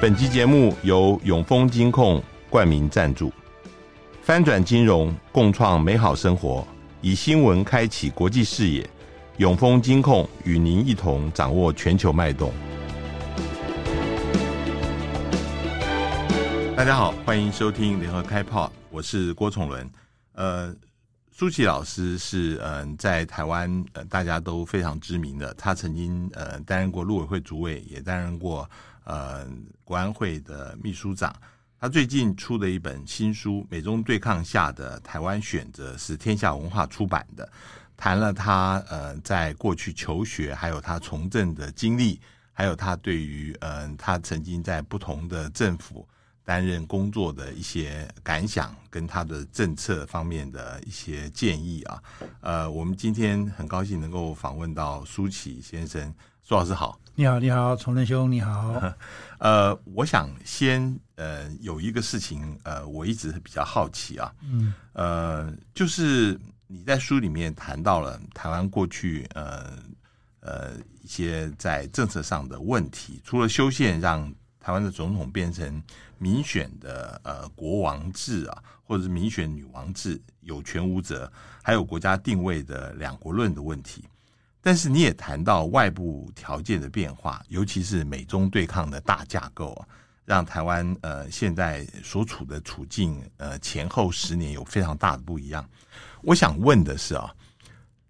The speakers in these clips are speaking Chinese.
本集节目由永丰金控冠名赞助，翻转金融，共创美好生活，以新闻开启国际视野。永丰金控与您一同掌握全球脉动。大家好，欢迎收听联合开炮，我是郭崇伦。呃，舒淇老师是嗯、在台湾呃大家都非常知名的，他曾经呃担任过陆委会主委，也担任过。呃，国安会的秘书长，他最近出的一本新书《美中对抗下的台湾选择》是天下文化出版的，谈了他呃在过去求学，还有他从政的经历，还有他对于呃他曾经在不同的政府担任工作的一些感想，跟他的政策方面的一些建议啊。呃，我们今天很高兴能够访问到舒淇先生，苏老师好。你好，你好，崇仁兄，你好。呃，我想先呃有一个事情呃，我一直比较好奇啊，嗯，呃，就是你在书里面谈到了台湾过去呃呃一些在政策上的问题，除了修宪让台湾的总统变成民选的呃国王制啊，或者是民选女王制，有权无责，还有国家定位的两国论的问题。但是你也谈到外部条件的变化，尤其是美中对抗的大架构啊，让台湾呃现在所处的处境呃前后十年有非常大的不一样。我想问的是啊，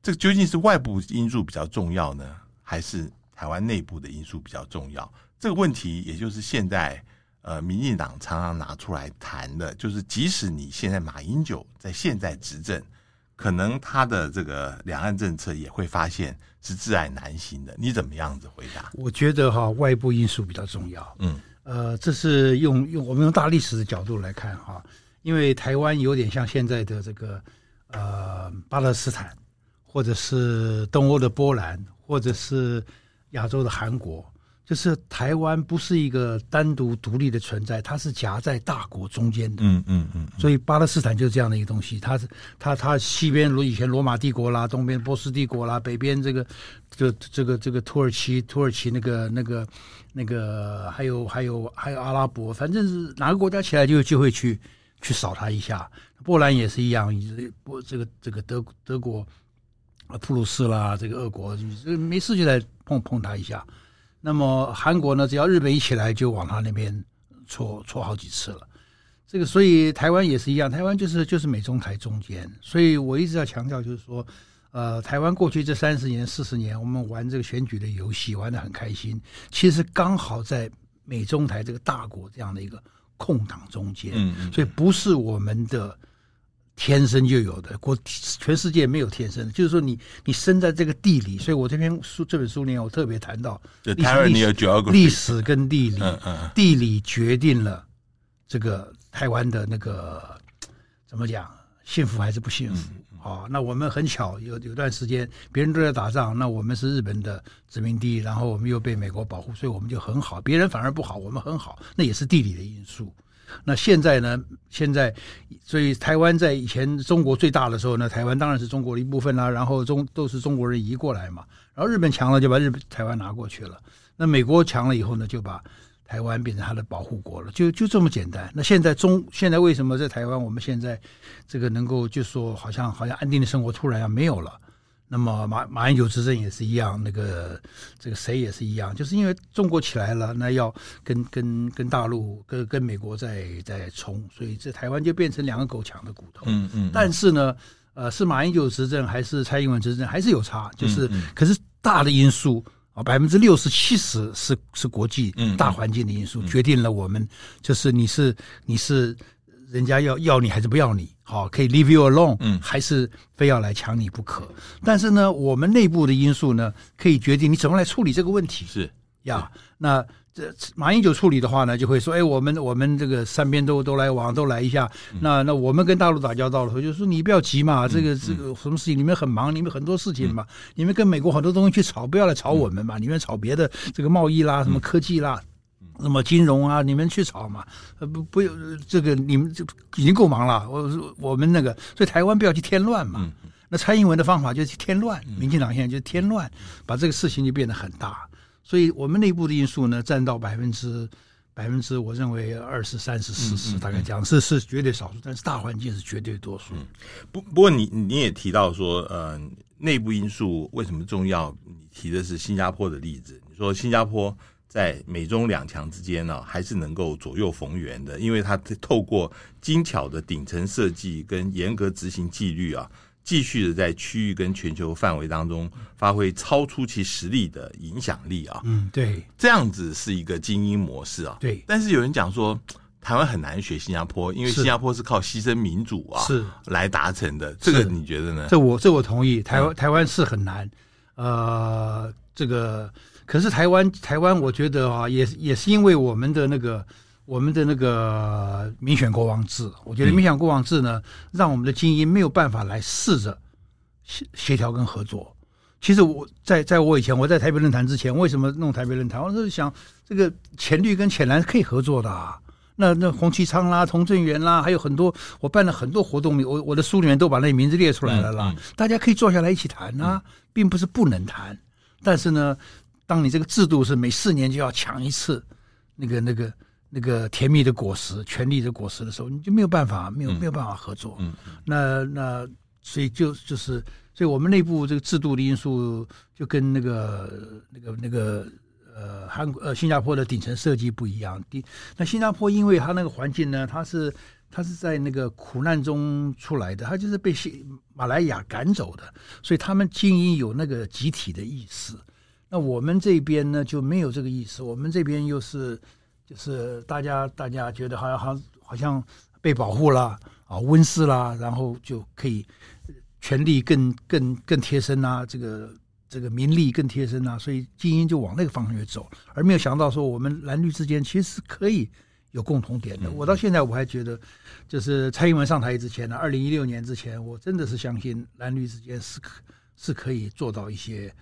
这究竟是外部因素比较重要呢，还是台湾内部的因素比较重要？这个问题也就是现在呃民进党常常拿出来谈的，就是即使你现在马英九在现在执政。可能他的这个两岸政策也会发现是窒碍难行的，你怎么样子回答？我觉得哈，外部因素比较重要。嗯，呃，这是用用我们用大历史的角度来看哈，因为台湾有点像现在的这个呃巴勒斯坦，或者是东欧的波兰，或者是亚洲的韩国。就是台湾不是一个单独独立的存在，它是夹在大国中间的。嗯嗯嗯。所以巴勒斯坦就是这样的一个东西，它是它它西边如以前罗马帝国啦，东边波斯帝国啦，北边这个这这个这个土耳其土耳其那个那个那个还有还有还有阿拉伯，反正是哪个国家起来就有机会去去扫它一下。波兰也是一样，波这个这个德德国啊普鲁士啦，这个俄国没事就来碰碰它一下。那么韩国呢，只要日本一起来，就往他那边戳戳好几次了。这个，所以台湾也是一样，台湾就是就是美中台中间。所以我一直要强调，就是说，呃，台湾过去这三十年、四十年，我们玩这个选举的游戏，玩的很开心。其实刚好在美中台这个大国这样的一个空档中间，嗯嗯，所以不是我们的。天生就有的，国全世界没有天生的，就是说你你生在这个地理，所以我这篇书这本书里面我特别谈到历史跟地理，嗯嗯，地理决定了这个台湾的那个怎么讲，幸福还是不幸福？哦，那我们很巧，有有段时间别人都在打仗，那我们是日本的殖民地，然后我们又被美国保护，所以我们就很好，别人反而不好，我们很好，那也是地理的因素。那现在呢？现在，所以台湾在以前中国最大的时候呢，台湾当然是中国的一部分啦。然后中都是中国人移过来嘛。然后日本强了，就把日台湾拿过去了。那美国强了以后呢，就把台湾变成他的保护国了。就就这么简单。那现在中现在为什么在台湾，我们现在这个能够就说好像好像安定的生活突然要没有了？那么马马英九执政也是一样，那个这个谁也是一样，就是因为中国起来了，那要跟跟跟大陆跟跟美国在在冲，所以这台湾就变成两个狗抢的骨头。嗯嗯。但是呢，呃，是马英九执政还是蔡英文执政，还是有差。就是，嗯嗯、可是大的因素啊，百分之六十七十是是国际大环境的因素，决定了我们就是你是你是。人家要要你还是不要你？好，可以 leave you alone，嗯，还是非要来抢你不可？但是呢，我们内部的因素呢，可以决定你怎么来处理这个问题。是呀，那这马英九处理的话呢，就会说：哎，我们我们这个三边都都来往，都来一下。那那我们跟大陆打交道的时候，就说你不要急嘛，这个这个什么事情你们很忙，你们很多事情嘛，你们跟美国很多东西去吵，不要来吵我们嘛，你们吵别的这个贸易啦，什么科技啦。那么金融啊，你们去炒嘛？呃，不不，这个你们就已经够忙了。我我们那个，所以台湾不要去添乱嘛。嗯、那蔡英文的方法就是添乱，民进党现在就是添乱，把这个事情就变得很大。所以我们内部的因素呢，占到百分之百分之我认为二十三十四十，大概这样是是绝对少数，但是大环境是绝对多数。嗯、不不过你你也提到说，呃，内部因素为什么重要？你提的是新加坡的例子，你说新加坡。在美中两强之间呢，还是能够左右逢源的，因为它透过精巧的顶层设计跟严格执行纪律啊，继续的在区域跟全球范围当中发挥超出其实力的影响力啊。嗯，对，这样子是一个精英模式啊。对，但是有人讲说，台湾很难学新加坡，因为新加坡是靠牺牲民主啊，是来达成的。这个你觉得呢？这我这我同意，台湾、嗯、台湾是很难。呃，这个。可是台湾，台湾，我觉得啊，也也是因为我们的那个，我们的那个民选国王制，我觉得民选国王制呢，让我们的精英没有办法来试着协协调跟合作。其实我在在我以前，我在台北论坛之前，为什么弄台北论坛？我是想，这个浅绿跟浅蓝可以合作的啊。那那洪其昌啦、童振源啦，还有很多，我办了很多活动，我我的书里面都把那名字列出来了啦。大家可以坐下来一起谈啊，并不是不能谈，但是呢。当你这个制度是每四年就要抢一次，那个、那个、那个甜蜜的果实、权力的果实的时候，你就没有办法，没有没有办法合作。嗯，那那所以就就是，所以我们内部这个制度的因素就跟那个那个那个呃韩国呃新加坡的顶层设计不一样。第那新加坡因为它那个环境呢，它是它是在那个苦难中出来的，它就是被马来亚赶走的，所以他们精英有那个集体的意识。那我们这边呢就没有这个意思，我们这边又是就是大家大家觉得好像好像好像被保护了啊，温室啦，然后就可以权力更更更贴身啊，这个这个名利更贴身啊，所以精英就往那个方向去走，而没有想到说我们蓝绿之间其实是可以有共同点的。我到现在我还觉得，就是蔡英文上台之前呢，二零一六年之前，我真的是相信蓝绿之间是可是可以做到一些。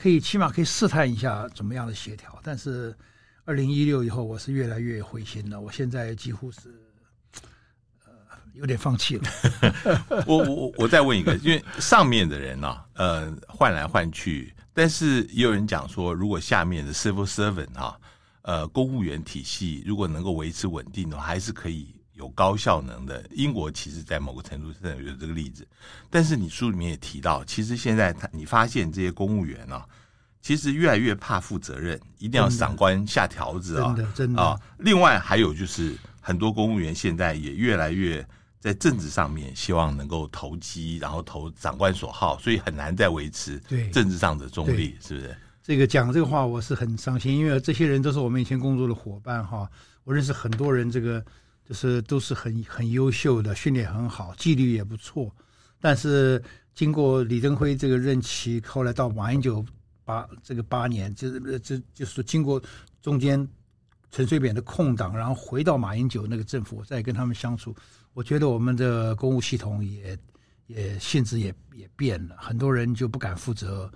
可以起码可以试探一下怎么样的协调，但是二零一六以后，我是越来越灰心了。我现在几乎是呃有点放弃了。我我我再问一个，因为上面的人呢、呃换来换去，但是也有人讲说，如果下面的 civil servant 哈、呃公务员体系如果能够维持稳定的话，还是可以。有高效能的英国，其实，在某个程度上有这个例子。但是你书里面也提到，其实现在他你发现这些公务员啊，其实越来越怕负责任，一定要赏官下条子啊，真的真的啊。另外还有就是，很多公务员现在也越来越在政治上面希望能够投机，然后投长官所好，所以很难再维持政治上的中立，是不是？这个讲这个话我是很伤心，因为这些人都是我们以前工作的伙伴哈，我认识很多人，这个。就是都是很很优秀的，训练很好，纪律也不错。但是经过李登辉这个任期，后来到马英九八这个八年，就是这就是经过中间陈水扁的空档，然后回到马英九那个政府，再跟他们相处，我觉得我们的公务系统也也性质也也变了，很多人就不敢负责，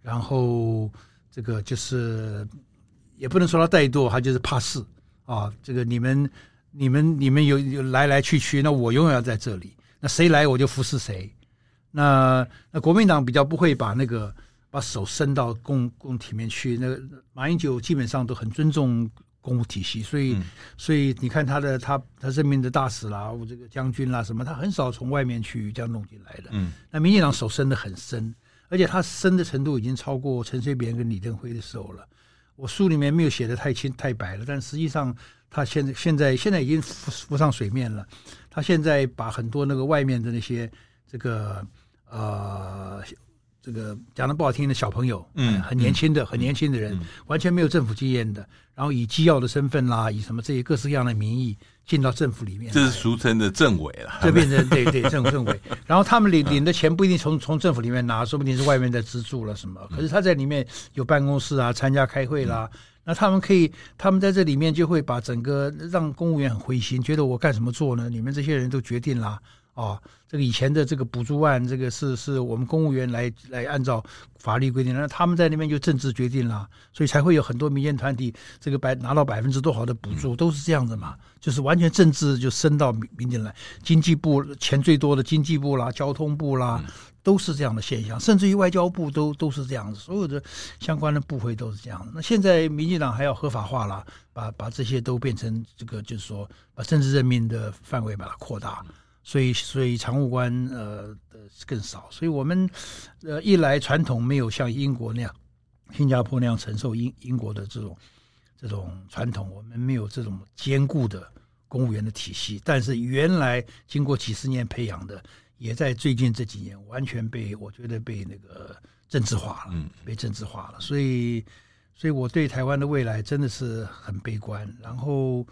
然后这个就是也不能说他怠惰，他就是怕事啊。这个你们。你们你们有有来来去去，那我永远要在这里。那谁来我就服侍谁。那那国民党比较不会把那个把手伸到公共体面去。那个马英九基本上都很尊重公务体系，所以、嗯、所以你看他的他他任命的大使啦，我这个将军啦什么，他很少从外面去这样弄进来的。嗯，那民进党手伸得很深，而且他深的程度已经超过陈水扁跟李登辉的时候了。我书里面没有写的太清太白了，但实际上。他现在现在现在已经浮浮上水面了。他现在把很多那个外面的那些这个呃这个讲的不好听的小朋友，嗯，很年轻的、嗯、很年轻的人、嗯，完全没有政府经验的，然后以机要的身份啦，以什么这些各式各样的名义进到政府里面，这是俗称的政委了，这变成对对政政委。然后他们领领的钱不一定从从政府里面拿，说不定是外面的资助了什么。可是他在里面有办公室啊，参加开会啦。嗯那他们可以，他们在这里面就会把整个让公务员很灰心，觉得我干什么做呢？你们这些人都决定了啊，这个以前的这个补助案，这个是是我们公务员来来按照法律规定，那他们在那边就政治决定了，所以才会有很多民间团体这个百拿到百分之多少的补助，都是这样子嘛，就是完全政治就伸到民民间来，经济部钱最多的经济部啦，交通部啦，都是这样的现象，甚至于外交部都都是这样子，所有的相关的部会都是这样的。那现在民进党还要合法化了，把把这些都变成这个，就是说把政治任命的范围把它扩大。所以，所以常务官呃的更少，所以我们呃一来传统没有像英国那样、新加坡那样承受英英国的这种这种传统，我们没有这种坚固的公务员的体系。但是原来经过几十年培养的，也在最近这几年完全被我觉得被那个政治化了，嗯，被政治化了。所以，所以我对台湾的未来真的是很悲观。然后。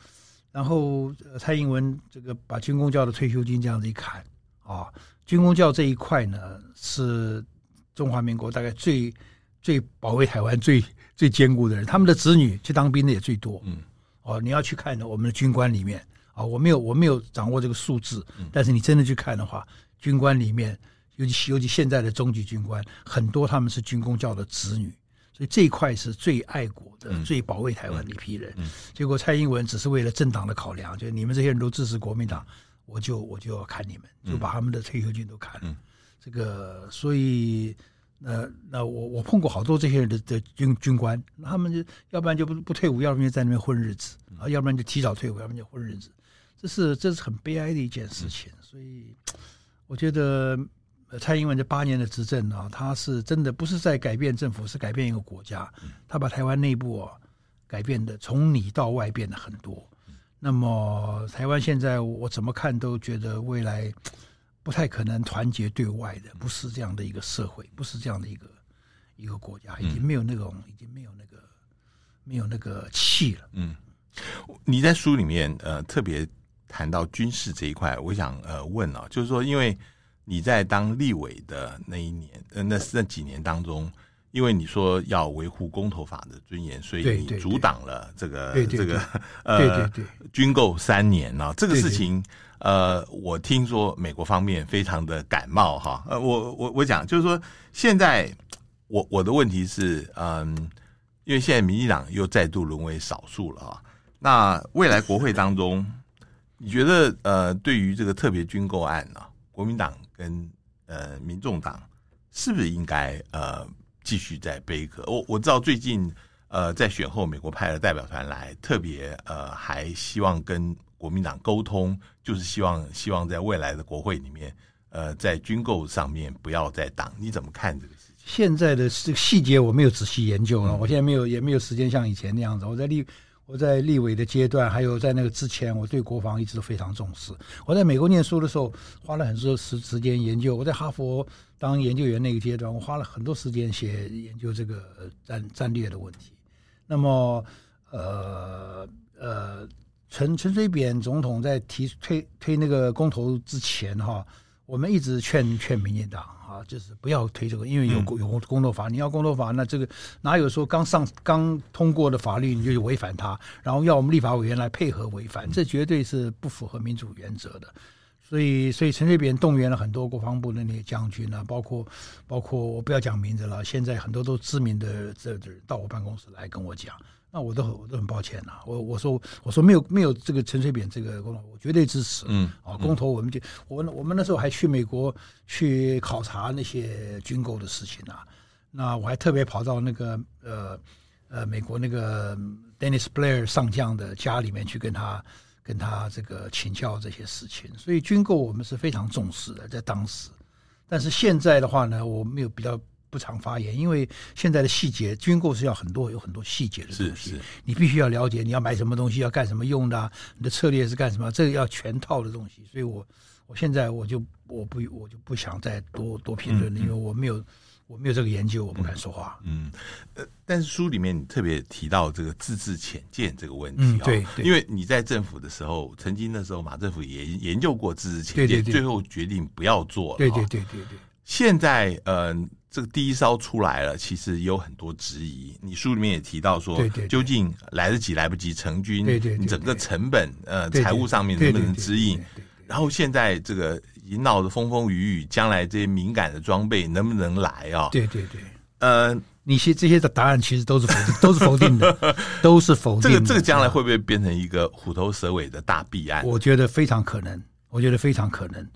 然后蔡英文这个把军公教的退休金这样子一砍啊，军公教这一块呢是中华民国大概最最保卫台湾最最坚固的人，他们的子女去当兵的也最多。嗯，哦，你要去看我们的军官里面啊，我没有我没有掌握这个数字，但是你真的去看的话，军官里面尤其尤其现在的中级军官很多他们是军公教的子女。所以这一块是最爱国的、嗯、最保卫台湾的一批人。结果蔡英文只是为了政党的考量，就你们这些人都支持国民党，我就我就要砍你们，就把他们的退休金都砍了。嗯、这个，所以，那那我我碰过好多这些人的的军军官，他们就要不然就不不退伍，要不然就在那边混日子啊，要不然就提早退伍，要不然就混日子。这是这是很悲哀的一件事情。所以，我觉得。蔡英文这八年的执政啊，他是真的不是在改变政府，是改变一个国家。他把台湾内部啊改变的从里到外变了很多。那么台湾现在我怎么看都觉得未来不太可能团结对外的，不是这样的一个社会，不是这样的一个一个国家，已经没有那种，已经没有那个没有那个气了。嗯，你在书里面呃特别谈到军事这一块，我想呃问啊，就是说因为。你在当立委的那一年，呃，那那几年当中，因为你说要维护公投法的尊严，所以你阻挡了这个这个呃军购三年啊。这个事情，呃，我听说美国方面非常的感冒哈。呃，我我我讲就是说，现在我我的问题是，嗯，因为现在民进党又再度沦为少数了啊。那未来国会当中，你觉得呃，对于这个特别军购案呢，国民党？跟呃，民众党是不是应该呃继续在杯葛？我我知道最近呃在选后，美国派了代表团来，特别呃还希望跟国民党沟通，就是希望希望在未来的国会里面，呃，在军购上面不要再挡。你怎么看这个事情？现在的这个细节我没有仔细研究了，嗯、我现在没有也没有时间像以前那样子。我在立。我在立委的阶段，还有在那个之前，我对国防一直都非常重视。我在美国念书的时候，花了很多时时间研究。我在哈佛当研究员那个阶段，我花了很多时间写研究这个战战略的问题。那么，呃呃，陈陈水扁总统在提推推那个公投之前，哈，我们一直劝劝民进党。啊，就是不要推这个，因为有有工作法，你要工作法，那这个哪有说刚上刚通过的法律你就违反它，然后要我们立法委员来配合违反，这绝对是不符合民主原则的。所以，所以陈水扁动员了很多国防部的那些将军啊，包括包括我不要讲名字了，现在很多都知名的这这人到我办公室来跟我讲。那我都很我都很抱歉呐，我我说我说没有没有这个陈水扁这个公投，我绝对支持。嗯啊，公投我们就我我们那时候还去美国去考察那些军购的事情啊。那我还特别跑到那个呃呃美国那个 Dennis Blair 上将的家里面去跟他跟他这个请教这些事情。所以军购我们是非常重视的，在当时。但是现在的话呢，我没有比较。不常发言，因为现在的细节，军购是要很多有很多细节的东西，你必须要了解你要买什么东西，要干什么用的，你的策略是干什么，这个要全套的东西。所以我我现在我就我不我就不想再多多评论了，嗯嗯，因为我没有我没有这个研究，我不敢说话。嗯，呃，但是书里面你特别提到这个自治浅见这个问题啊，嗯，对，对，因为你在政府的时候，曾经那时候马政府也研究过自治浅见，对对对，最后决定不要做了。对对对对对。现在，呃，这个第一艘出来了，其实有很多质疑。你书里面也提到说，对对对，究竟来得及来不及成军？对对，对，对，整个成本，呃，财务上面能不能支应？然后现在这个已经闹得风风雨雨，将来这些敏感的装备能不能来啊？对对对，呃，你些这些的答案其实都是否定，都是否定的，都是否定的。这个这个将来会不会变成一个虎头蛇尾的大弊案？我觉得非常可能，我觉得非常可能。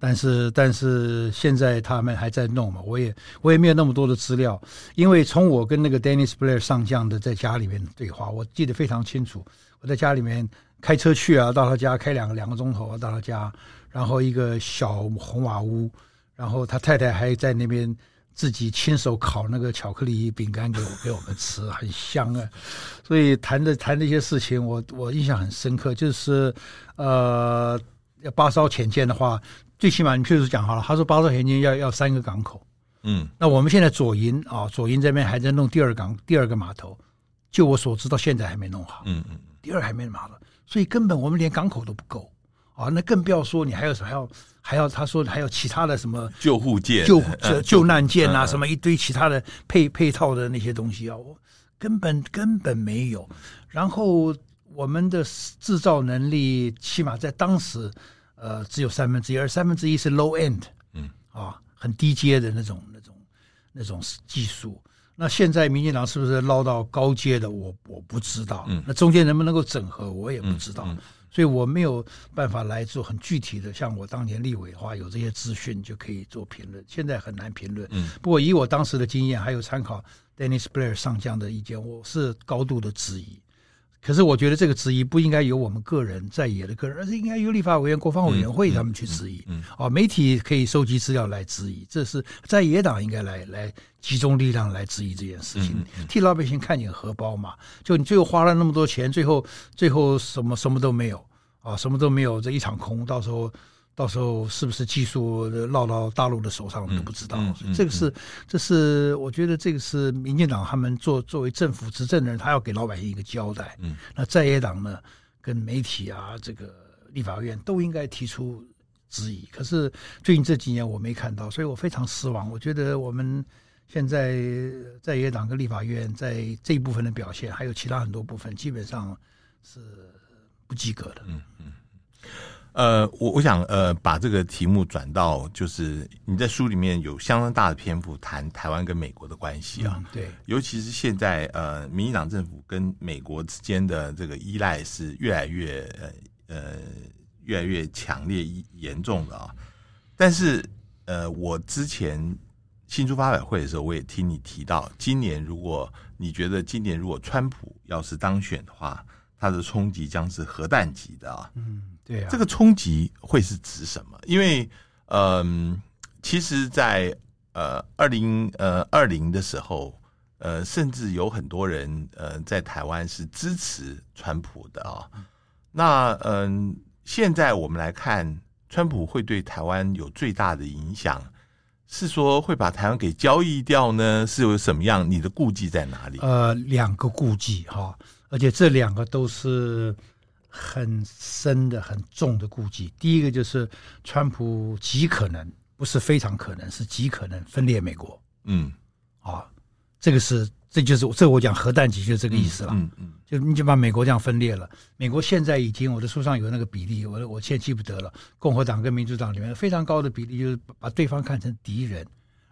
但是但是现在他们还在弄嘛，我也我也没有那么多的资料，因为从我跟那个 Dennis Blair 上将的在家里面对话，我记得非常清楚。我在家里面开车去啊，到他家开两个两个钟头，到他家，然后一个小红瓦屋，然后他太太还在那边自己亲手烤那个巧克力饼干给我给我们吃，很香啊。所以谈的谈那些事情，我我印象很深刻，就是呃，要八艘潜舰的话。最起码你譬如讲好了，他说八艘潜舰要要三个港口，嗯，那我们现在左营啊，左营这边还在弄第二港第二个码头，就我所知到现在还没弄好，嗯嗯，第二还没码头，所以根本我们连港口都不够。啊，那更不要说你还有什么还要还要他说还有其他的什么救护舰、救救难舰啊，什么一堆其他的配配套的那些东西啊，我根本根本没有，然后我们的制造能力起码在当时。呃，只有三分之一，而三分之一是 low end，嗯，啊，很低阶的那种、那种、那种技术。那现在民进党是不是捞到高阶的？我我不知道。嗯，那中间能不能够整合，我也不知道。嗯嗯、所以我没有办法来做很具体的。像我当年立委的话，有这些资讯就可以做评论。现在很难评论。嗯，不过以我当时的经验，还有参考 Dennis Blair 上将的意见，我是高度的质疑。可是我觉得这个质疑不应该由我们个人在野的个人，而是应该由立法委员、国防委员会他们去质疑。嗯，哦，媒体可以收集资料来质疑，这是在野党应该来来集中力量来质疑这件事情，替老百姓看见荷包嘛。就你最后花了那么多钱，最后最后什么什么都没有啊，什么都没有，这一场空，到时候。到时候是不是技术落到大陆的手上我们都不知道，嗯嗯嗯、这个是，这是我觉得这个是民进党他们作作为政府执政的人，他要给老百姓一个交代。嗯，那在野党呢，跟媒体啊，这个立法院都应该提出质疑。可是最近这几年我没看到，所以我非常失望。我觉得我们现在在野党跟立法院在这一部分的表现，还有其他很多部分，基本上是不及格的。嗯嗯。呃，我我想呃，把这个题目转到，就是你在书里面有相当大的篇幅谈台湾跟美国的关系啊，嗯、对，尤其是现在呃，民进党政府跟美国之间的这个依赖是越来越呃呃越来越强烈严重的啊。但是呃，我之前新书发表会的时候，我也听你提到，今年如果你觉得今年如果川普要是当选的话，他的冲击将是核弹级的啊，嗯。对啊，这个冲击会是指什么？因为，嗯、呃，其实在，在呃二零呃二零的时候，呃，甚至有很多人呃在台湾是支持川普的啊。那嗯、呃，现在我们来看，川普会对台湾有最大的影响，是说会把台湾给交易掉呢？是有什么样？你的顾忌在哪里？呃，两个顾忌哈，而且这两个都是。很深的、很重的顾忌。第一个就是，川普极可能，不是非常可能，是极可能分裂美国。嗯，啊，这个是，这就是这我讲核弹级，就是这个意思了。嗯嗯，就你就把美国这样分裂了。美国现在已经，我的书上有那个比例，我我现在记不得了。共和党跟民主党里面非常高的比例，就是把对方看成敌人，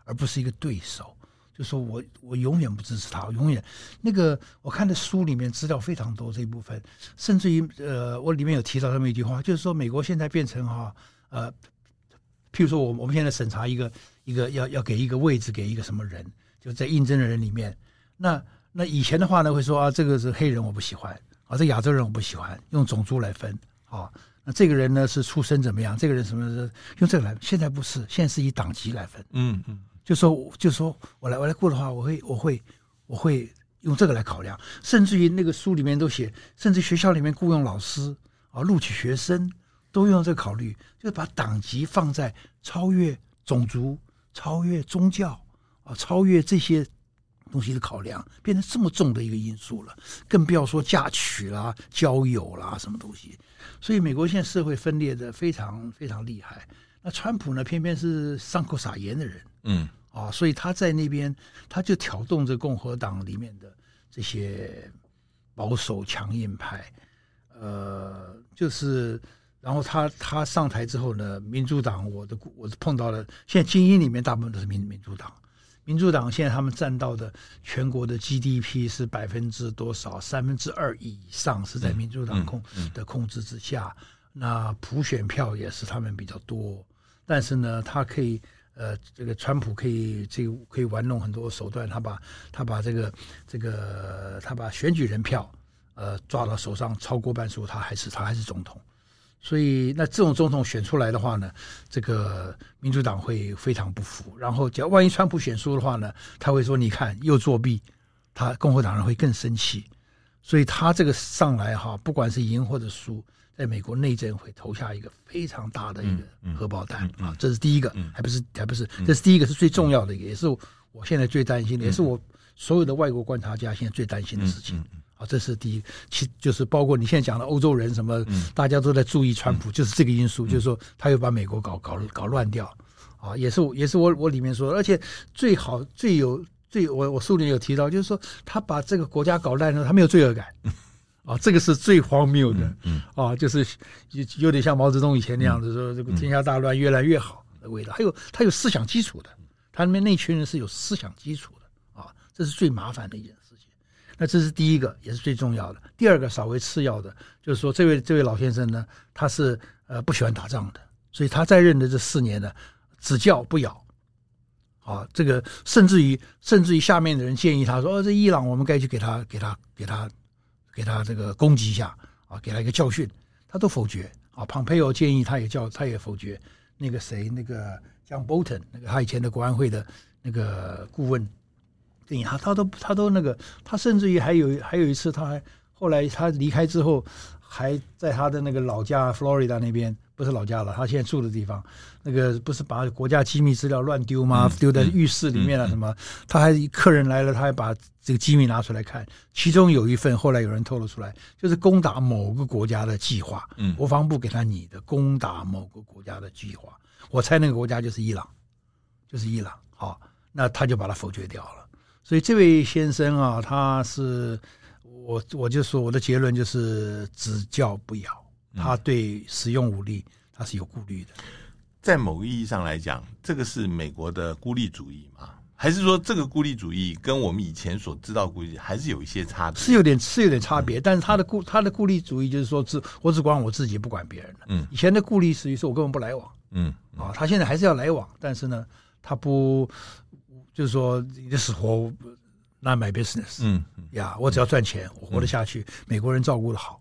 而不是一个对手。就说我我永远不支持他，永远那个我看的书里面资料非常多这一部分，甚至于呃，我里面有提到这么一句话，就是说美国现在变成哈呃，譬如说我我们现在审查一个一个要要给一个位置给一个什么人，就在应征的人里面，那那以前的话呢会说啊这个是黑人我不喜欢啊这亚洲人我不喜欢，用种族来分啊，那这个人呢是出身怎么样，这个人什么是用这个来，现在不是，现在是以党籍来分，嗯嗯。就说，就说我来，我来过的话，我会，我会，我会用这个来考量。甚至于那个书里面都写，甚至学校里面雇佣老师啊，录取学生都用这个考虑，就是把党籍放在超越种族、超越宗教啊、超越这些东西的考量，变成这么重的一个因素了。更不要说嫁娶啦、交友啦什么东西。所以美国现在社会分裂的非常非常厉害。那川普呢，偏偏是伤口撒盐的人，嗯。啊，所以他在那边，他就挑动着共和党里面的这些保守强硬派，呃，就是然后他他上台之后呢，民主党我的我是碰到了，现在精英里面大部分都是民民主党。民主党现在他们占到的全国的 GDP 是百分之多少？三分之二以上是在民主党控的控制之下。那普选票也是他们比较多，但是呢，他可以呃，这个川普可以这个可以玩弄很多手段，他把他把这个这个他把选举人票呃抓到手上超过半数，他还是他还是总统。所以，那这种总统选出来的话呢，这个民主党会非常不服。然后，只要万一川普选输的话呢，他会说：“你看，又作弊。”他共和党人会更生气。所以他这个上来哈，不管是赢或者输，在美国内政会投下一个非常大的一个荷包蛋啊。这是第一个，还不是还不是，这是第一个是最重要的一个，也是我现在最担心的，也是我所有的外国观察家现在最担心的事情。啊，这是第一，其就是包括你现在讲的欧洲人什么，大家都在注意川普，就是这个因素，就是说他又把美国搞搞搞乱掉，啊，也是也是我我里面说，而且最好最有最我我书里有提到，就是说他把这个国家搞烂了，他没有罪恶感，啊，这个是最荒谬的，啊，就是有有点像毛泽东以前那样子说，这个天下大乱越来越好的味道，还有他有思想基础的，他里面那群人是有思想基础的，啊，这是最麻烦的一件事情。那这是第一个，也是最重要的。第二个稍微次要的，就是说，这位这位老先生呢，他是呃不喜欢打仗的，所以他在任的这四年呢，只叫不咬。啊，这个甚至于甚至于下面的人建议他说：“哦，这伊朗我们该去给他给他给他给他这个攻击一下啊，给他一个教训。”他都否决。啊，庞佩奥建议他也叫他也否决。那个谁，那个像 Bolton，那个他以前的国安会的那个顾问。对，他他都他都那个，他甚至于还有还有一次，他还后来他离开之后，还在他的那个老家佛罗里达那边，不是老家了，他现在住的地方，那个不是把国家机密资料乱丢吗？丢在浴室里面了什么？他还客人来了，他还把这个机密拿出来看，其中有一份后来有人透露出来，就是攻打某个国家的计划，国防部给他拟的攻打某个国家的计划，我猜那个国家就是伊朗，就是伊朗，好，那他就把它否决掉了。所以这位先生啊，他是我我就说我的结论就是只教不咬，他对使用武力他是有顾虑的。在某个意义上来讲，这个是美国的孤立主义吗？还是说这个孤立主义跟我们以前所知道孤立还是有一些差别？是有点是有点差别，但是他的孤他的孤立主义就是说只我只管我自己，不管别人的。嗯，以前的孤立属于是我根本不来往。嗯啊，他现在还是要来往，但是呢，他不。就是说，你的死活，not my business。嗯呀，我只要赚钱，我活得下去，美国人照顾得好，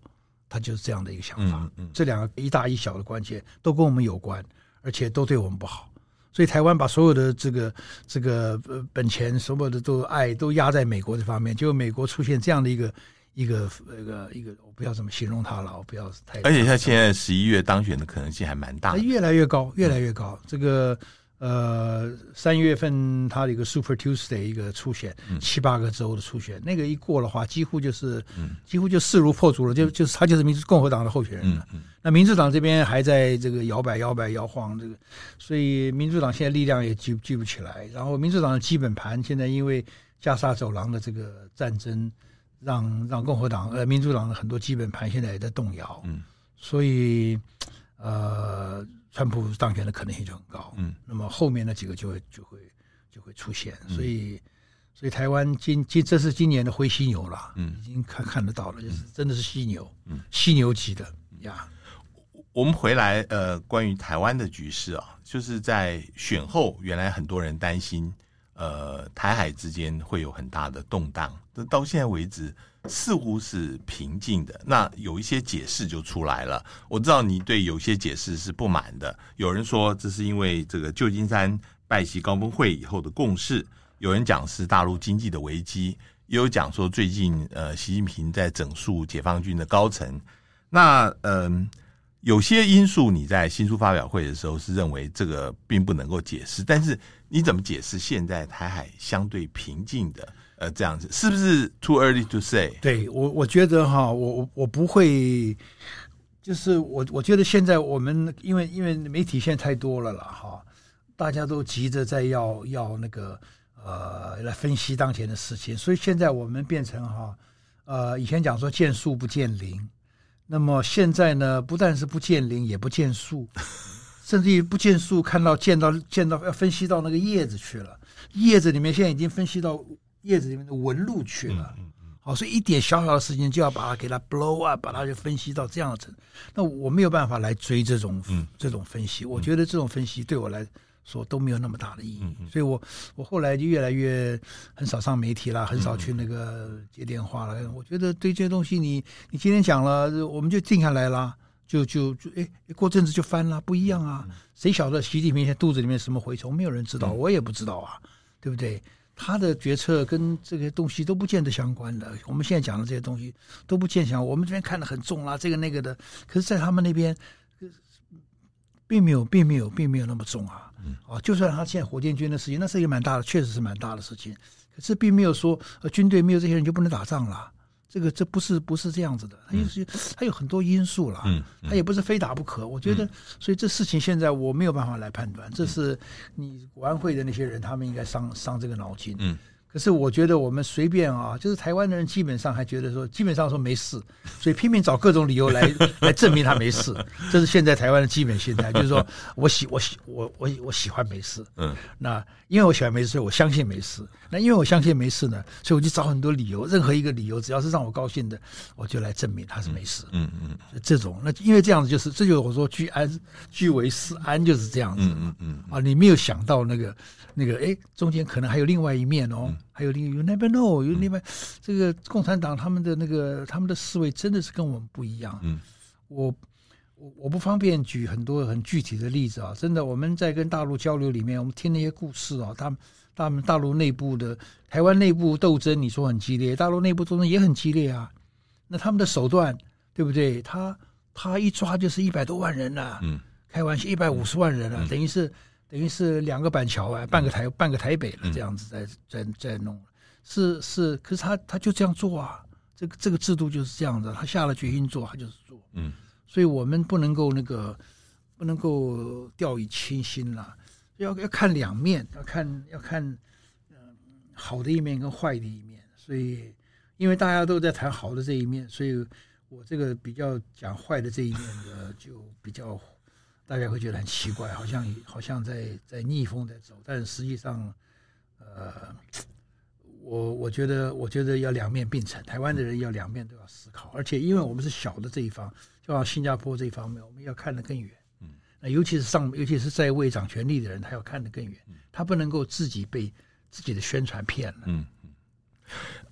他就是这样的一个想法。嗯嗯，这两个一大一小的关系都跟我们有关，而且都对我们不好。所以台湾把所有的这个这个呃本钱，所有的都爱都压在美国这方面，结果美国出现这样的一个一个一个一个，我不要怎么形容他了，我不要太。而且他现在十一月当选的可能性还蛮大，越来越高，越来越高。这个。呃，三月份他的一个 Super Tuesday 一个初选，嗯、七八个州的初选，那个一过的话，几乎就是，嗯、几乎就势如破竹了，就就是他就是民主共和党的候选人了。那民主党这边还在这个摇摆、摇摆、摇晃，这个，所以民主党现在力量也聚聚不起来。然后民主党的基本盘现在因为加沙走廊的这个战争让，让让共和党呃民主党的很多基本盘现在也在动摇。嗯，所以呃。川普当选的可能性就很高，嗯，那么后面那几个就会就会就会出现，所以所以台湾今今这是今年的灰犀牛了，嗯，已经看看得到了，就是真的是犀牛，嗯，犀牛级的呀。我们回来呃，关于台湾的局势啊，就是在选后，原来很多人担心，呃，台海之间会有很大的动荡，但到现在为止。似乎是平静的，那有一些解释就出来了。我知道你对有些解释是不满的。有人说这是因为这个旧金山拜习高峰会以后的共识，有人讲是大陆经济的危机，也有讲说最近呃习近平在整肃解放军的高层。那嗯、有些因素你在新书发表会的时候是认为这个并不能够解释，但是你怎么解释现在台海相对平静的？呃，这样子是不是 too early to say？对我，我觉得哈，我我我不会，就是我我觉得现在我们因为因为媒体现在太多了了哈，大家都急着在要要那个呃来分析当前的事情，所以现在我们变成哈呃以前讲说见树不见林，那么现在呢，不但是不见林，也不见树，甚至于不见树，看到见到见到要分析到那个叶子去了。叶子里面现在已经分析到叶子里面的纹路去了。嗯嗯。好，所以一点小小的事情就要把它给它 blow up，把它就分析到这样子。那我没有办法来追这种这种分析。我觉得这种分析对我来说都没有那么大的意义。所以我我后来就越来越很少上媒体了，很少去那个接电话了。我觉得对这些东西你，你你今天讲了，我们就定下来了，就就就哎，过阵子就翻了，不一样啊。谁晓得习近平现在肚子里面什么蛔虫？没有人知道，我也不知道啊，对不对？他的决策跟这个东西都不见得相关的。我们现在讲的这些东西都不见相关。我们这边看得很重啊，这个那个的。可是，在他们那边，并没有，并没有，并没有那么重啊。啊，就算他现在火箭军的事情，那是一个蛮大的，确实是蛮大的事情。可是，并没有说，呃，军队没有这些人就不能打仗了。这个这不是不是这样子的，它有它有很多因素了，嗯，它也不是非打不可。我觉得，所以这事情现在我没有办法来判断，这是你国安会的那些人，他们应该伤伤这个脑筋，嗯。可是我觉得我们随便啊，就是台湾的人基本上还觉得说，基本上说没事，所以拼命找各种理由来 来证明他没事。这是现在台湾的基本心态，就是说我喜我喜我我我喜欢没事。嗯，那因为我喜欢没事，所以我相信没事。那因为我相信没事呢，所以我就找很多理由，任何一个理由只要是让我高兴的，我就来证明他是没事。嗯嗯，这种那因为这样子就是，这就是我说居安居为思安就是这样子。嗯嗯啊，你没有想到那个。那个哎，中间可能还有另外一面哦，嗯、还有另 you never know，有另外、嗯、这个共产党他们的那个他们的思维真的是跟我们不一样。嗯，我我我不方便举很多很具体的例子啊，真的我们在跟大陆交流里面，我们听那些故事啊，他们他们大陆内部的台湾内部斗争，你说很激烈，大陆内部斗争也很激烈啊。那他们的手段对不对？他他一抓就是一百多万人了，嗯，开玩笑，一百五十万人啊，嗯、等于是。等于是两个板桥啊，半个台半个台北了，这样子在在在弄，是是，可是他他就这样做啊，这个这个制度就是这样子，他下了决心做，他就是做，嗯，所以我们不能够那个不能够掉以轻心了，要要看两面，要看要看嗯好的一面跟坏的一面，所以因为大家都在谈好的这一面，所以我这个比较讲坏的这一面的就比较。大家会觉得很奇怪，好像好像在在逆风在走，但实际上，呃，我我觉得我觉得要两面并存，台湾的人要两面都要思考，而且因为我们是小的这一方，就像新加坡这一方面，我们要看得更远。嗯，那尤其是上，尤其是在位掌权力的人，他要看得更远，他不能够自己被自己的宣传骗了。嗯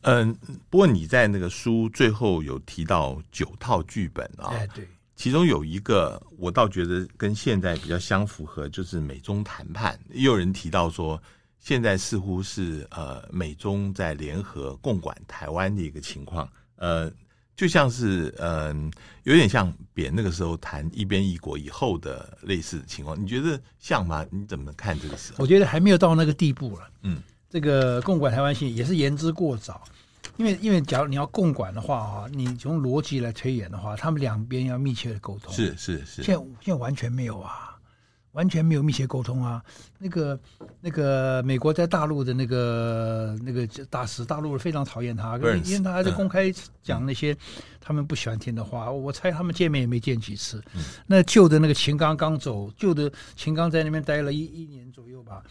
嗯，不过你在那个书最后有提到九套剧本啊？哎，对。其中有一个，我倒觉得跟现在比较相符合，就是美中谈判。也有人提到说，现在似乎是呃美中在联合共管台湾的一个情况，呃，就像是嗯、呃，有点像扁那个时候谈一边一国以后的类似的情况。你觉得像吗？你怎么看这个事？我觉得还没有到那个地步了。嗯，这个共管台湾性也是言之过早。因为因为假如你要共管的话啊，你从逻辑来推演的话，他们两边要密切的沟通。是是是。现在现在完全没有啊，完全没有密切沟通啊。那个那个美国在大陆的那个那个大使，大陆非常讨厌他因为他还在公开讲那些他们不喜欢听的话。嗯、我猜他们见面也没见几次。嗯、那旧的那个秦刚刚走，旧的秦刚在那边待了一一年左右吧，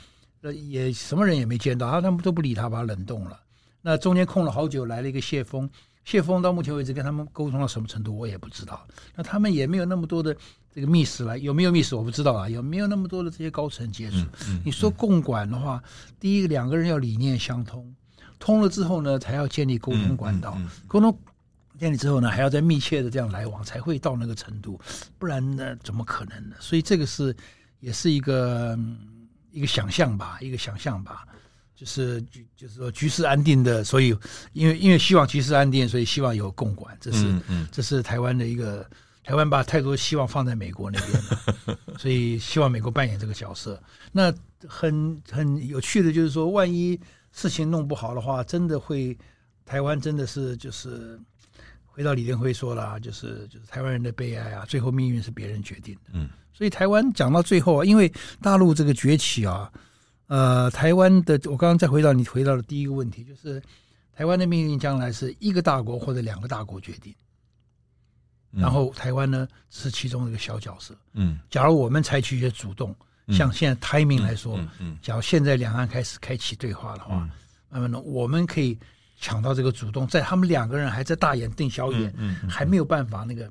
那也什么人也没见到，他们都不理他，把他冷冻了。那中间空了好久，来了一个谢峰。谢峰到目前为止跟他们沟通到什么程度，我也不知道。那他们也没有那么多的这个密室来，有没有密室我不知道啊。有没有那么多的这些高层接触？嗯嗯、你说共管的话，嗯、第一个两个人要理念相通，通了之后呢，才要建立沟通管道。沟通建立之后呢，还要再密切的这样来往，才会到那个程度。不然呢，怎么可能呢？所以这个是也是一个一个想象吧，一个想象吧。就是局，就是说局势安定的，所以因为因为希望局势安定，所以希望有共管，这是、嗯嗯、这是台湾的一个台湾把太多希望放在美国那边了，所以希望美国扮演这个角色。那很很有趣的就是说，万一事情弄不好的话，真的会台湾真的是就是回到李登辉说了，就是就是台湾人的悲哀啊，最后命运是别人决定的。嗯，所以台湾讲到最后啊，因为大陆这个崛起啊。呃，台湾的，我刚刚再回到你回到的第一个问题，就是台湾的命运将来是一个大国或者两个大国决定。然后台湾呢是其中一个小角色。嗯，假如我们采取一些主动，像现在 timing 来说，嗯嗯，假如现在两岸开始开启对话的话，那么呢，我们可以抢到这个主动，在他们两个人还在大眼瞪小眼，嗯，还没有办法那个，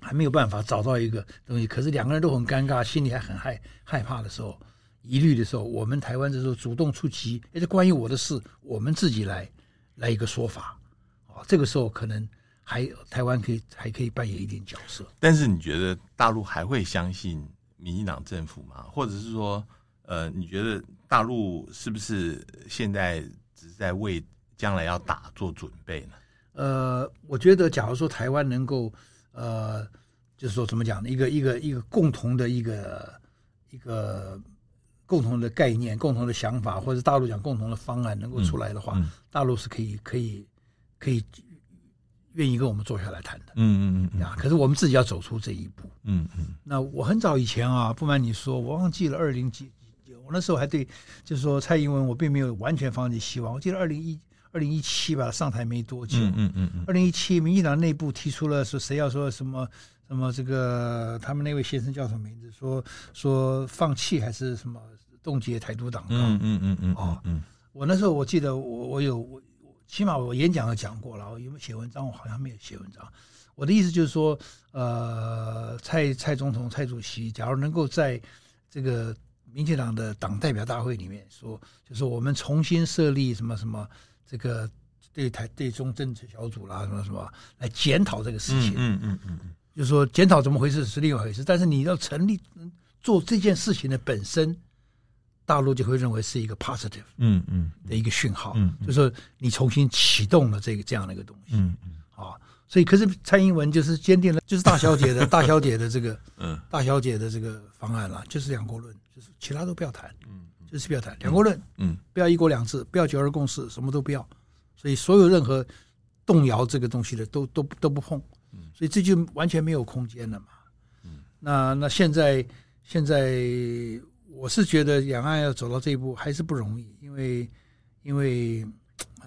还没有办法找到一个东西，可是两个人都很尴尬，心里还很害害怕的时候，疑虑的时候，我们台湾这时候主动出击，也是关于我的事，我们自己来来一个说法，啊，这个时候可能。还台湾可以还可以扮演一点角色，但是你觉得大陆还会相信民进党政府吗？或者是说，呃，你觉得大陆是不是现在只是在为将来要打做准备呢？呃，我觉得，假如说台湾能够，呃，就是说怎么讲呢？一个一个一个共同的一个一个共同的概念、共同的想法，或者大陆讲共同的方案能够出来的话，嗯嗯、大陆是可以可以可以。愿意跟我们坐下来谈的，嗯嗯嗯啊，可是我们自己要走出这一步，嗯嗯。那我很早以前啊，不瞒你说，我忘记了二零几几，我那时候还对，就是说蔡英文，我并没有完全放弃希望。我记得二零一二零一七吧，上台没多久，嗯嗯嗯。二零一七，民进党内部提出了说，谁要说什么什么这个，他们那位先生叫什么名字？说说放弃还是什么冻结台独党？嗯嗯嗯嗯。哦，嗯。我那时候我记得我我有我。起码我演讲有讲过了，我有没有写文章？我好像没有写文章。我的意思就是说，呃，蔡蔡总统、蔡主席，假如能够在这个民进党的党代表大会里面说，就是我们重新设立什么什么这个对台对中政治小组啦，什么什么来检讨这个事情。嗯嗯嗯嗯，就是说检讨怎么回事是另外一回事，但是你要成立做这件事情的本身。大陆就会认为是一个 positive，嗯嗯的一个讯号，嗯，嗯。就是说你重新启动了这个这样的一个东西，嗯嗯，啊，所以可是蔡英文就是坚定了，就是大小姐的 大小姐的这个，嗯，大小姐的这个方案了，就是两国论，就是其他都不要谈，嗯，就是不要谈两国论，嗯，不要一国两制，不要九二共识，什么都不要，所以所有任何动摇这个东西的都都都不碰，嗯，所以这就完全没有空间了嘛，嗯，那那现在现在。我是觉得两岸要走到这一步还是不容易，因为，因为，呃，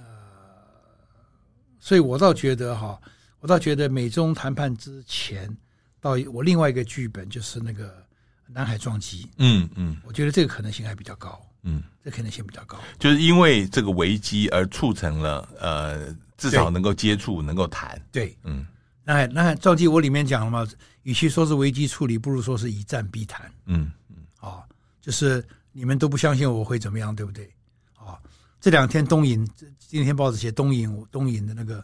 所以我倒觉得哈，我倒觉得美中谈判之前，到我另外一个剧本就是那个南海撞击，嗯嗯，我觉得这个可能性还比较高，嗯，这可能性比较高，就是因为这个危机而促成了呃，至少能够接触，能够谈，对，嗯，南海南海撞击我里面讲了嘛，与其说是危机处理，不如说是一战必谈，嗯嗯，啊。就是你们都不相信我会怎么样，对不对？啊，这两天东引，今天报纸写东引，东引的那个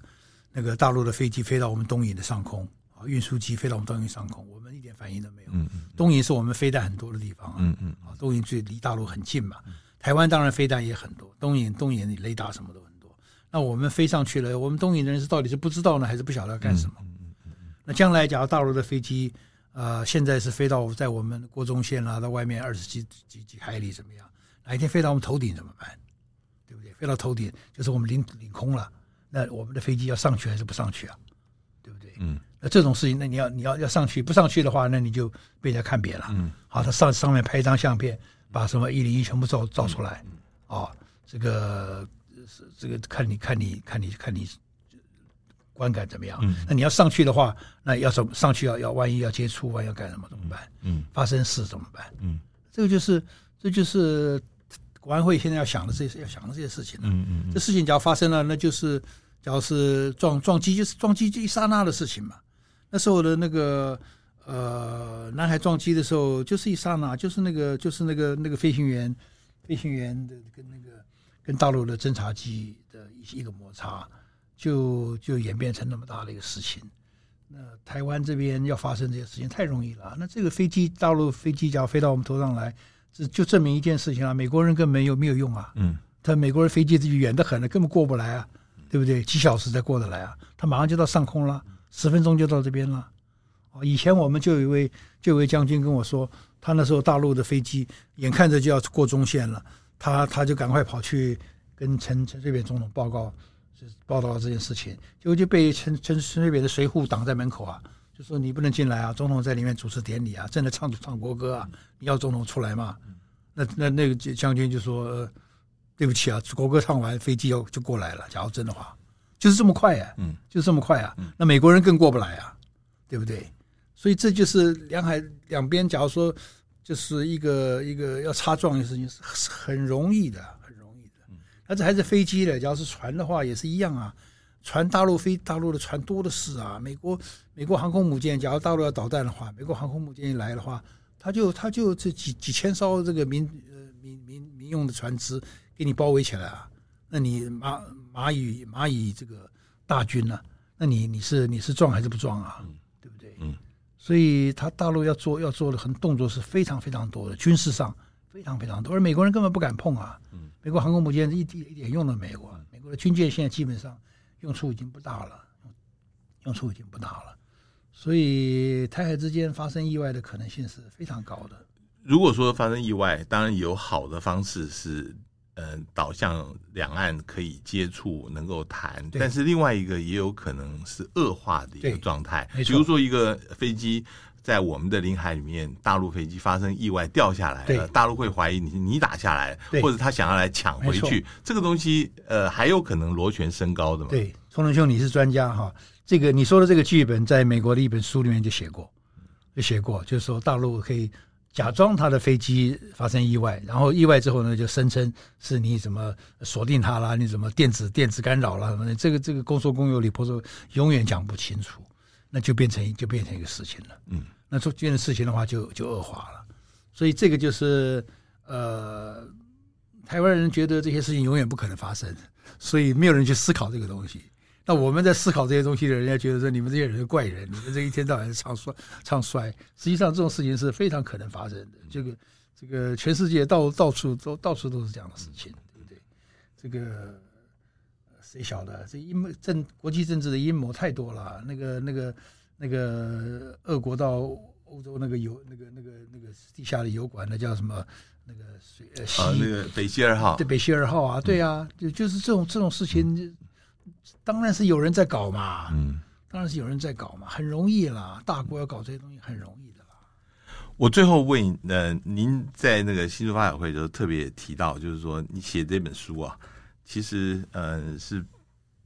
那个大陆的飞机飞到我们东引的上空，啊，运输机飞到我们东引上空，我们反应都没有。嗯嗯，东营是我们飞弹很多的地方啊。嗯嗯，啊，东营最离大陆很近嘛。台湾当然飞弹也很多，东营东营雷达什么都很多。那我们飞上去了，我们东营的人是到底是不知道呢，还是不晓得要干什么？嗯嗯嗯。那将来假如大陆的飞机。呃，现在是飞到在我们国中线啦，到外面二十几几几海里怎么样？哪一天飞到我们头顶怎么办？对不对？飞到头顶就是我们领领空了，那我们的飞机要上去还是不上去啊？对不对？嗯，那这种事情，那你要你要要上去，不上去的话，那你就被人家看扁了。嗯，好，他上上面拍一张相片，把什么一零一全部照照出来，嗯，哦，这个是这个看你看你看你看你。观感怎么样？嗯，那你要上去的话，那要怎么上去要？要要万一要接触，万一要干什么怎么办？嗯，发生事怎么办？嗯，这个就是这就是国安会现在要想的这些要想的这些事情。嗯嗯，这事情只要发生了，那就是只要是撞撞击，就是撞击就一刹那的事情嘛。那时候的那个呃南海撞击的时候，就是一刹那，就是那个就是那个那个飞行员飞行员的跟那个跟大陆的侦察机的一一个摩擦。就就演变成那么大的一个事情，那台湾这边要发生这些事情太容易了。那这个飞机，大陆飞机只要飞到我们头上来，这就证明一件事情啊，美国人根本没有没有用啊。嗯，他美国人飞机远得很了，根本过不来啊，对不对？几小时才过得来啊，他马上就到上空了，十分钟就到这边了。哦，以前我们就有一位就有一位将军跟我说，他那时候大陆的飞机眼看着就要过中线了，他他就赶快跑去跟陈陈水扁总统报告。就是报道了这件事情，结果就被陈陈陈水扁的随扈挡在门口啊，就说你不能进来啊，总统在里面主持典礼啊，正在唱唱国歌啊，你要总统出来嘛？那那那个将军就说、呃：“对不起啊，国歌唱完，飞机要就过来了。假如真的话，就是这么快啊，嗯，就是这么快啊。那美国人更过不来啊，对不对？所以这就是两海两边，假如说就是一个一个要擦撞的事情，是很容易的，很容易的。那这还是飞机的，假如是船的话，也是一样啊。船大陆飞大陆的船多的是啊。美国美国航空母舰，假如大陆要导弹的话，美国航空母舰一来的话，他就他就这几几千艘这个民呃民民民用的船只给你包围起来啊。那你蚂蚂蚁蚂蚁这个大军呢、啊？那你你是你是撞还是不撞啊？对不对？嗯。所以他大陆要做要做的很动作是非常非常多的，军事上非常非常多，而美国人根本不敢碰啊。嗯。美国航空母舰一点一点用都没有啊。美国的军舰现在基本上用处已经不大了，用处已经不大了。所以台海之间发生意外的可能性是非常高的。如果说发生意外，当然有好的方式是。嗯、呃，导向两岸可以接触，能够谈，但是另外一个也有可能是恶化的一个状态。比如说，一个飞机在我们的领海里面，大陆飞机发生意外掉下来了，大陆会怀疑你你打下来，或者他想要来抢回去，这个东西呃还有可能螺旋升高的嘛？对，冲龙兄，你是专家哈，这个你说的这个剧本在美国的一本书里面就写过，就写过，就是说大陆可以。假装他的飞机发生意外，然后意外之后呢，就声称是你怎么锁定他啦，你怎么电子电子干扰了什么的，这个这个公说公有理，婆说永远讲不清楚，那就变成就变成一个事情了。嗯，那做这件事情的话就，就就恶化了。所以这个就是呃，台湾人觉得这些事情永远不可能发生，所以没有人去思考这个东西。那我们在思考这些东西的人，家觉得说你们这些人是怪人，你们这一天到晚唱衰唱衰。实际上这种事情是非常可能发生的。这个这个全世界到到处都到处都是这样的事情，对不对？这个谁晓得？这阴谋政国际政治的阴谋太多了。那个那个那个俄国到欧洲那个油那个那个那个地下的油管，那叫什么？那个水呃西、啊、那个北溪二号，对北溪二号啊，对啊，就就是这种这种事情。嗯当然是有人在搞嘛，嗯，当然是有人在搞嘛，很容易啦，大国要搞这些东西很容易的啦。我最后问，呃，您在那个新书发表会的时候特别提到，就是说你写这本书啊，其实呃是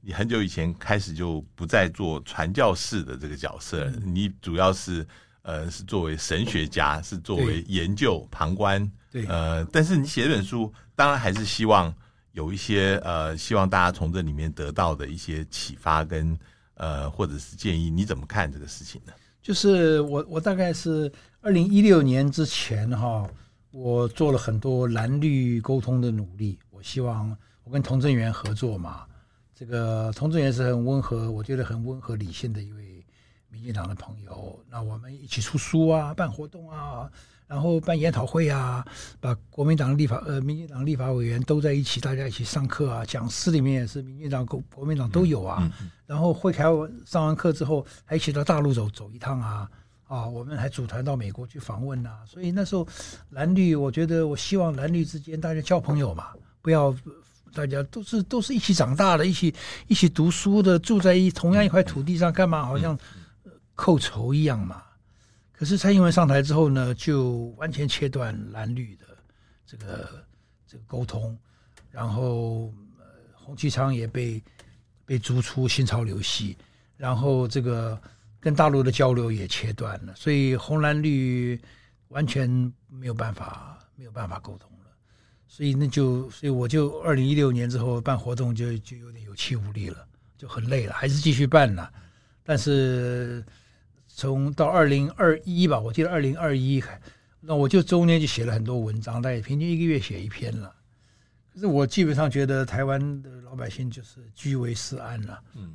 你很久以前开始就不再做传教士的这个角色，嗯，你主要是呃是作为神学家，是作为研究旁观，对，呃，但是你写这本书，当然还是希望。有一些呃，希望大家从这里面得到的一些启发跟呃，或者是建议，你怎么看这个事情呢？就是我我大概是二零一六年之前哈，我做了很多蓝绿沟通的努力。我希望我跟童振源合作嘛，这个童振源是很温和，我觉得很温和理性的一位民进党的朋友。那我们一起出书啊，办活动啊。然后办研讨会啊，把国民党立法呃，民进党立法委员都在一起，大家一起上课啊。讲师里面也是民进党、国国民党都有啊。嗯嗯、然后会开完上完课之后，还一起到大陆走走一趟啊啊！我们还组团到美国去访问啊。所以那时候蓝绿，我觉得我希望蓝绿之间大家交朋友嘛，不要大家都是都是一起长大的，一起一起读书的，住在一同样一块土地上，干嘛好像扣仇一样嘛。可是蔡英文上台之后呢，就完全切断蓝绿的这个这个沟通，然后呃，洪启昌也被被逐出新潮流系，然后这个跟大陆的交流也切断了，所以红蓝绿完全没有办法没有办法沟通了，所以那就所以我就二零一六年之后办活动就就有点有气无力了，就很累了，还是继续办了，但是。从到二零二一吧，我记得二零二一，那我就中间就写了很多文章，大概平均一个月写一篇了。可是我基本上觉得台湾的老百姓就是居危思安了。嗯，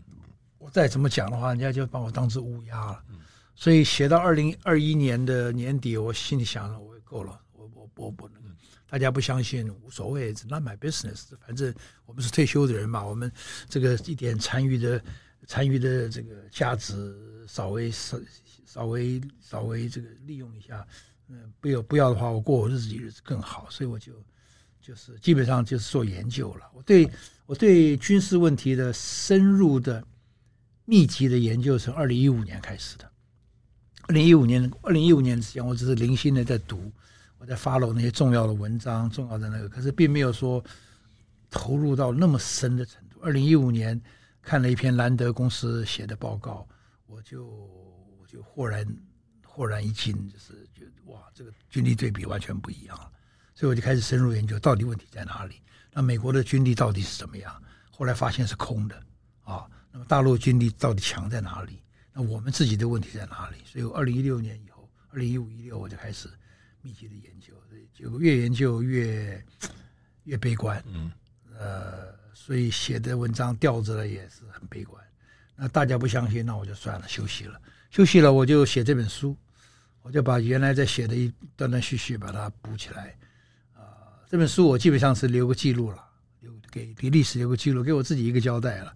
我再怎么讲的话，人家就把我当成乌鸦了。嗯，所以写到二零二一年的年底，我心里想了，我也够了，我我我不能，大家不相信无所谓，It's not my business。反正我们是退休的人嘛，我们这个一点参与的。参与的这个价值稍微稍稍微稍微这个利用一下，嗯，不要不要的话，我过我日子日子更好，所以我就就是基本上就是做研究了。我对我对军事问题的深入的密集的研究，从二零一五年开始的。二零一五年，二零一五年之前，我只是零星的在读，我在 follow 那些重要的文章，重要的那个，可是并没有说投入到那么深的程度。二零一五年。看了一篇兰德公司写的报告，我就我就豁然豁然一惊，就是觉得哇，这个军力对比完全不一样了，所以我就开始深入研究到底问题在哪里。那美国的军力到底是怎么样？后来发现是空的啊。那么大陆军力到底强在哪里？那我们自己的问题在哪里？所以，二零一六年以后，二零一五一六我就开始密集的研究，就越研究越越悲观。嗯，呃，所以写的文章调子呢也是很悲观。那大家不相信，那我就算了，休息了。休息了，我就写这本书，我就把原来在写的一断断续续把它补起来。啊、这本书我基本上是留个记录了，留给给历史留个记录，给我自己一个交代了，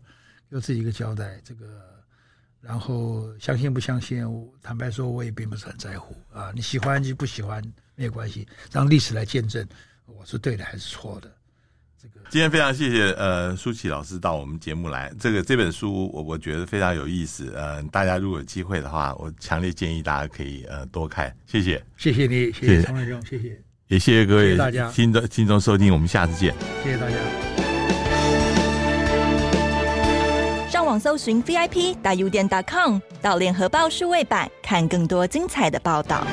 给我自己一个交代。这个，然后相信不相信，坦白说，我也并不是很在乎啊。你喜欢就不喜欢没有关系，让历史来见证我是对的还是错的。今天非常谢谢呃舒淇老师到我们节目来，这个这本书我我觉得非常有意思，呃，大家如果有机会的话，我强烈建议大家可以呃多看，谢谢，谢谢你，谢谢常文忠，谢谢，也谢谢各位大家。听众听众收听，我们下次见，谢谢大家。上网搜寻 VIP 大 U 点 .com 到联合报数位版看更多精彩的报道。